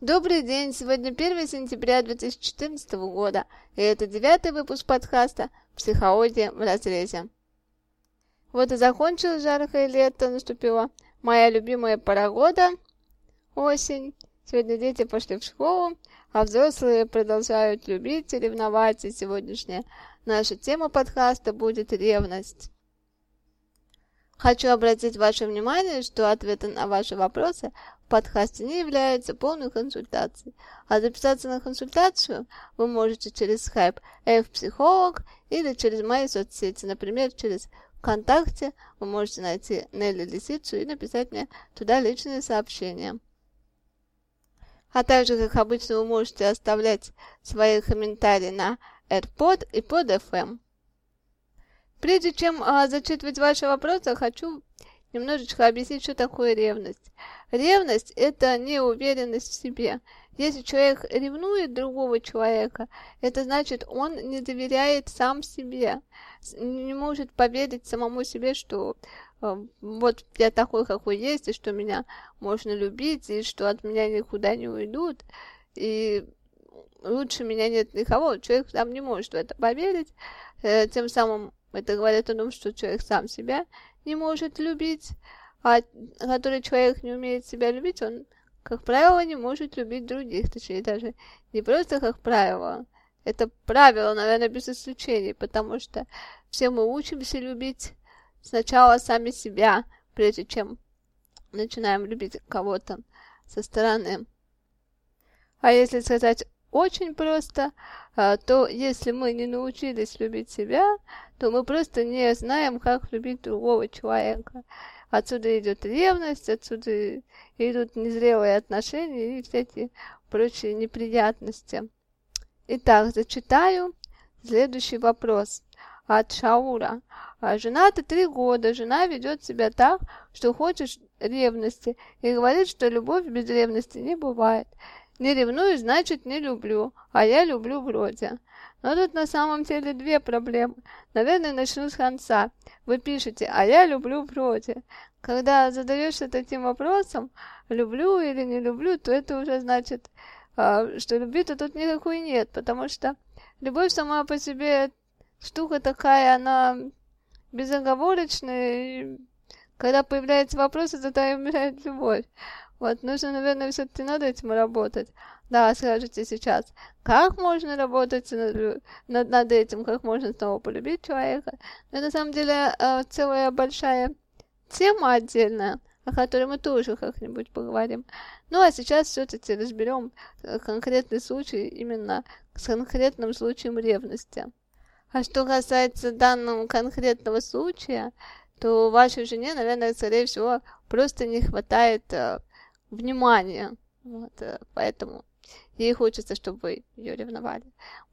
Добрый день! Сегодня 1 сентября 2014 года, и это девятый выпуск подкаста «Психология в разрезе». Вот и закончилось жаркое лето, наступила моя любимая пора года – осень. Сегодня дети пошли в школу, а взрослые продолжают любить и ревновать, и сегодняшняя наша тема подкаста будет ревность. Хочу обратить ваше внимание, что ответы на ваши вопросы подкасте не являются полной консультацией, а записаться на консультацию вы можете через Skype F-психолог или через мои соцсети, например, через ВКонтакте вы можете найти Нелли Лисицу и написать мне туда личные сообщения. А также, как обычно, вы можете оставлять свои комментарии на AirPod и под FM. Прежде чем а, зачитывать ваши вопросы, хочу немножечко объяснить, что такое ревность. Ревность – это неуверенность в себе. Если человек ревнует другого человека, это значит, он не доверяет сам себе, не может поверить самому себе, что э, вот я такой, какой есть, и что меня можно любить, и что от меня никуда не уйдут, и лучше меня нет никого. Человек сам не может в это поверить, э, тем самым это говорит о том, что человек сам себя не может любить, а который человек не умеет себя любить, он, как правило, не может любить других. Точнее, даже не просто как правило. Это правило, наверное, без исключений, потому что все мы учимся любить сначала сами себя, прежде чем начинаем любить кого-то со стороны. А если сказать очень просто, а, то если мы не научились любить себя, то мы просто не знаем, как любить другого человека. Отсюда идет ревность, отсюда идут незрелые отношения и всякие прочие неприятности. Итак, зачитаю следующий вопрос от Шаура. А жена-то три года, жена ведет себя так, что хочешь ревности, и говорит, что любовь без ревности не бывает. Не ревную, значит не люблю, а я люблю вроде. Но тут на самом деле две проблемы. Наверное, начну с конца. Вы пишете, а я люблю вроде. Когда задаешься таким вопросом, люблю или не люблю, то это уже значит, а, что любви-то тут никакой нет, потому что любовь сама по себе штука такая, она безоговорочная, и когда появляется вопрос, это умирает любовь. Вот, нужно, наверное, все-таки над этим работать. Да, скажите сейчас, как можно работать над, над, над этим, как можно снова полюбить человека. Но на самом деле э, целая большая тема отдельная, о которой мы тоже как-нибудь поговорим. Ну а сейчас все-таки разберем э, конкретный случай именно с конкретным случаем ревности. А что касается данного конкретного случая, то вашей жене, наверное, скорее всего, просто не хватает внимания. Вот, э, поэтому ей хочется, чтобы ее ревновали.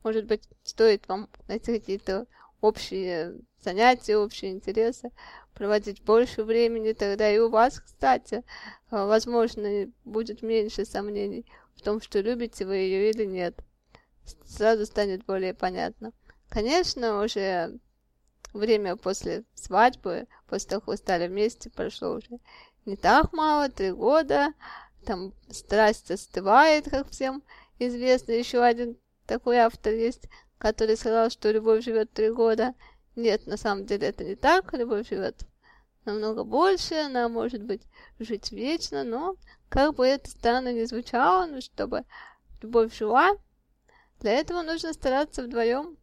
Может быть, стоит вам найти какие-то общие занятия, общие интересы, проводить больше времени, тогда и у вас, кстати, э, возможно, будет меньше сомнений в том, что любите вы ее или нет. Сразу станет более понятно. Конечно, уже время после свадьбы, после того, как вы стали вместе, прошло уже не так мало, три года, там страсть остывает, как всем известно. Еще один такой автор есть, который сказал, что любовь живет три года. Нет, на самом деле это не так, любовь живет намного больше, она может быть жить вечно, но как бы это странно не звучало, но чтобы любовь жила, для этого нужно стараться вдвоем.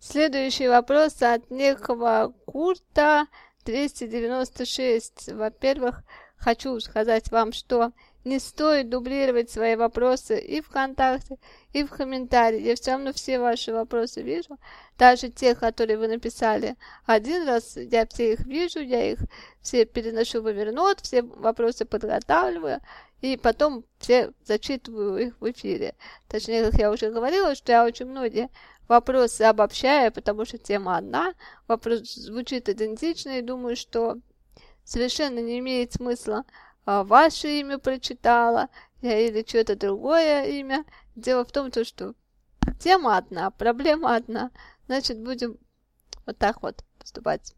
Следующий вопрос от некого Курта 296. Во-первых, хочу сказать вам, что не стоит дублировать свои вопросы и ВКонтакте, и в комментарии. Я все равно все ваши вопросы вижу, даже те, которые вы написали один раз, я все их вижу, я их все переношу в Evernote, все вопросы подготавливаю, и потом все зачитываю их в эфире. Точнее, как я уже говорила, что я очень многие вопросы обобщаю, потому что тема одна, вопрос звучит идентично, и думаю, что совершенно не имеет смысла а, ваше имя прочитала или что-то другое имя. Дело в том, то, что тема одна, проблема одна, значит, будем вот так вот поступать.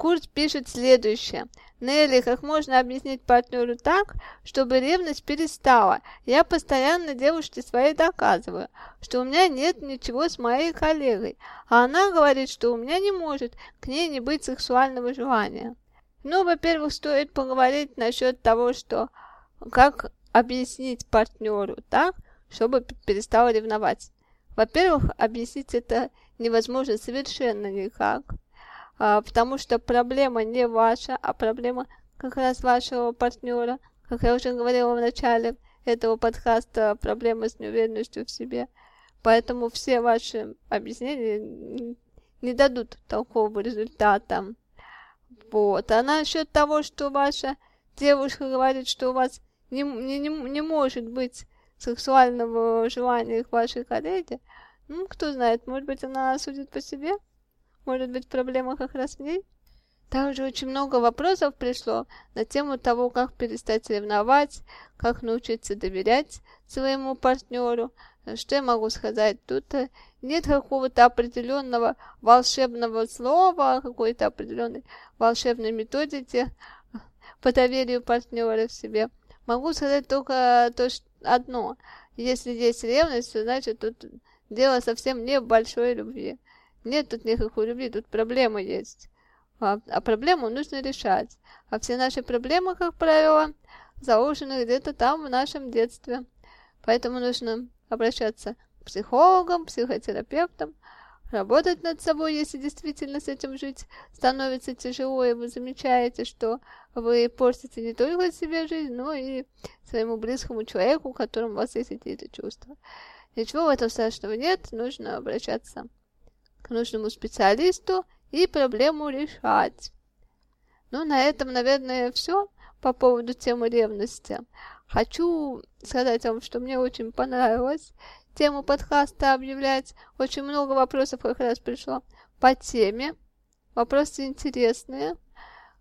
Курт пишет следующее. Нелли, как можно объяснить партнеру так, чтобы ревность перестала? Я постоянно девушке своей доказываю, что у меня нет ничего с моей коллегой, а она говорит, что у меня не может к ней не быть сексуального желания. Ну, во-первых, стоит поговорить насчет того, что как объяснить партнеру так, чтобы перестал ревновать. Во-первых, объяснить это невозможно совершенно никак потому что проблема не ваша, а проблема как раз вашего партнера. Как я уже говорила в начале этого подкаста, проблема с неуверенностью в себе. Поэтому все ваши объяснения не дадут такого результата. Вот. А насчет того, что ваша девушка говорит, что у вас не, не, не может быть сексуального желания к вашей коллеге, ну, кто знает, может быть, она судит по себе? Может быть, проблема как раз в ней? Также очень много вопросов пришло на тему того, как перестать ревновать, как научиться доверять своему партнеру. Что я могу сказать? Тут э, нет какого-то определенного волшебного слова, какой-то определенной волшебной методики по доверию партнера в себе. Могу сказать только то, что одно. Если есть ревность, значит тут дело совсем не в большой любви. Нет тут никакой любви, тут проблема есть. А, а проблему нужно решать. А все наши проблемы, как правило, заложены где-то там в нашем детстве. Поэтому нужно обращаться к психологам, психотерапевтам, работать над собой, если действительно с этим жить становится тяжело, и вы замечаете, что вы портите не только себе жизнь, но и своему близкому человеку, у которого у вас есть эти чувства. Ничего в этом страшного нет, нужно обращаться нужному специалисту и проблему решать. Ну, на этом, наверное, все по поводу темы ревности. Хочу сказать вам, что мне очень понравилось тему подкаста объявлять. Очень много вопросов как раз пришло по теме. Вопросы интересные.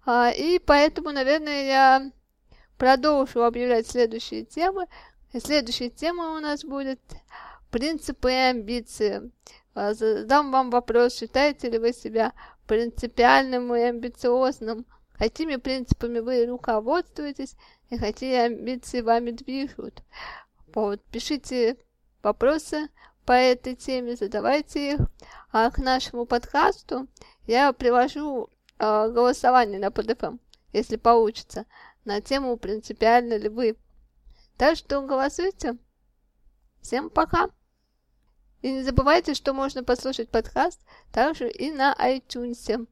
А, и поэтому, наверное, я продолжу объявлять следующие темы. И следующая тема у нас будет принципы и амбиции. А, задам вам вопрос, считаете ли вы себя принципиальным и амбициозным? Какими принципами вы руководствуетесь и какие амбиции вами движут? Вот, пишите вопросы по этой теме, задавайте их. А к нашему подкасту я приложу э, голосование на PDFM, если получится, на тему «Принципиально ли вы?». Так что голосуйте. Всем пока! И не забывайте, что можно послушать подкаст также и на iTunes.